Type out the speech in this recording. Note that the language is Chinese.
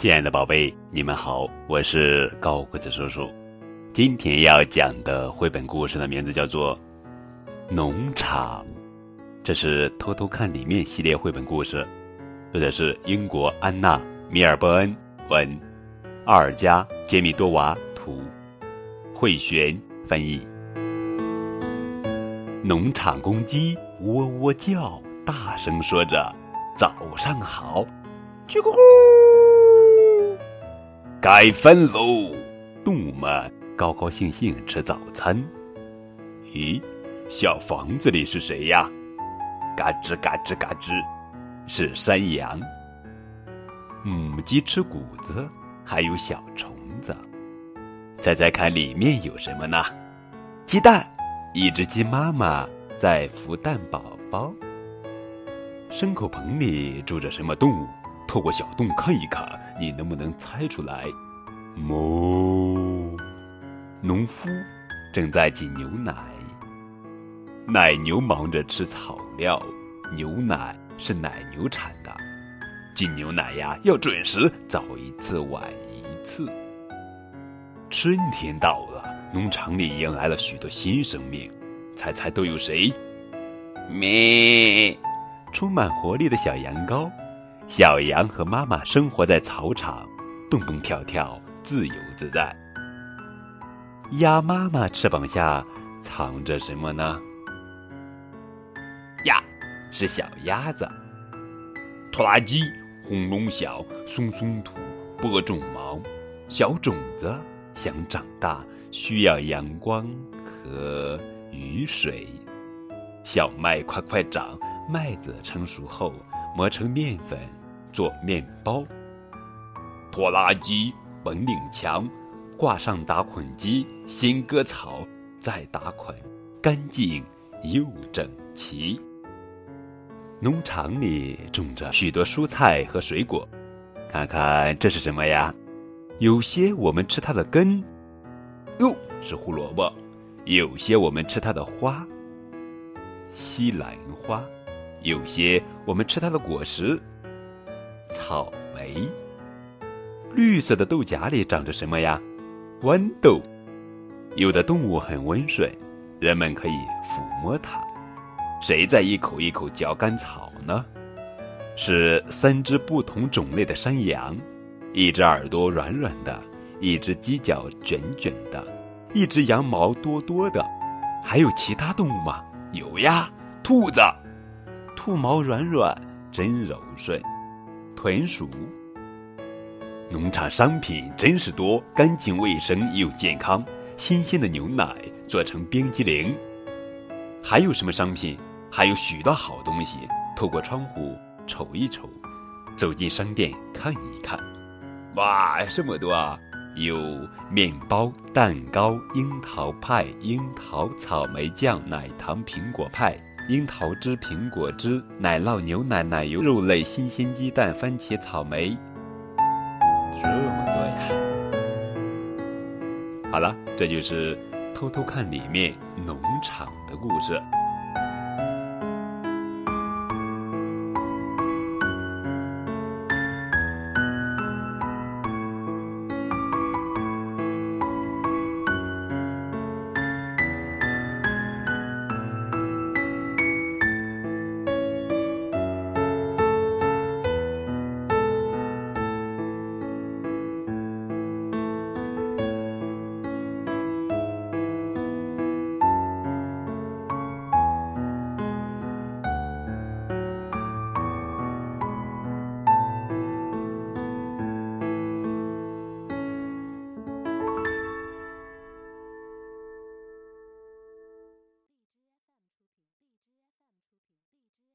亲爱的宝贝，你们好，我是高个子叔叔。今天要讲的绘本故事的名字叫做《农场》，这是偷偷看里面系列绘本故事，作者是英国安娜·米尔伯恩文，奥尔加·杰米多娃图，慧璇翻译。农场公鸡喔喔叫，大声说着：“早上好！”叽咕咕，该分喽！动物们高高兴兴吃早餐。咦，小房子里是谁呀？嘎吱嘎吱嘎吱，是山羊。母鸡吃谷子，还有小虫子。猜猜看，里面有什么呢？鸡蛋。一只鸡妈妈在孵蛋宝宝。牲口棚里住着什么动物？透过小洞看一看，你能不能猜出来？哞！农夫正在挤牛奶。奶牛忙着吃草料，牛奶是奶牛产的。挤牛奶呀，要准时，早一次晚一次。春天到了。农场里迎来了许多新生命，猜猜都有谁？咩！充满活力的小羊羔，小羊和妈妈生活在草场，蹦蹦跳跳，自由自在。鸭妈妈翅膀下藏着什么呢？呀，是小鸭子。拖拉机轰隆响，松松土，播种毛，小种子想长大。需要阳光和雨水，小麦快快长，麦子成熟后磨成面粉做面包。拖拉机本领强，挂上打捆机，先割草，再打捆，干净又整齐。农场里种着许多蔬菜和水果，看看这是什么呀？有些我们吃它的根。哟，是胡萝卜。有些我们吃它的花，西兰花；有些我们吃它的果实，草莓。绿色的豆荚里长着什么呀？豌豆。有的动物很温顺，人们可以抚摸它。谁在一口一口嚼干草呢？是三只不同种类的山羊，一只耳朵软软的。一只犄角卷卷的，一只羊毛多多的，还有其他动物吗？有呀，兔子，兔毛软软，真柔顺。豚鼠。农场商品真是多，干净卫生又健康。新鲜的牛奶做成冰激凌。还有什么商品？还有许多好东西。透过窗户瞅一瞅，走进商店看一看。哇，这么多啊！有面包、蛋糕、樱桃派、樱桃草莓酱、奶糖苹果派、樱桃汁苹果汁、奶酪牛奶、奶油肉类、新鲜鸡蛋、番茄草莓，这么多呀！好了，这就是偷偷看里面农场的故事。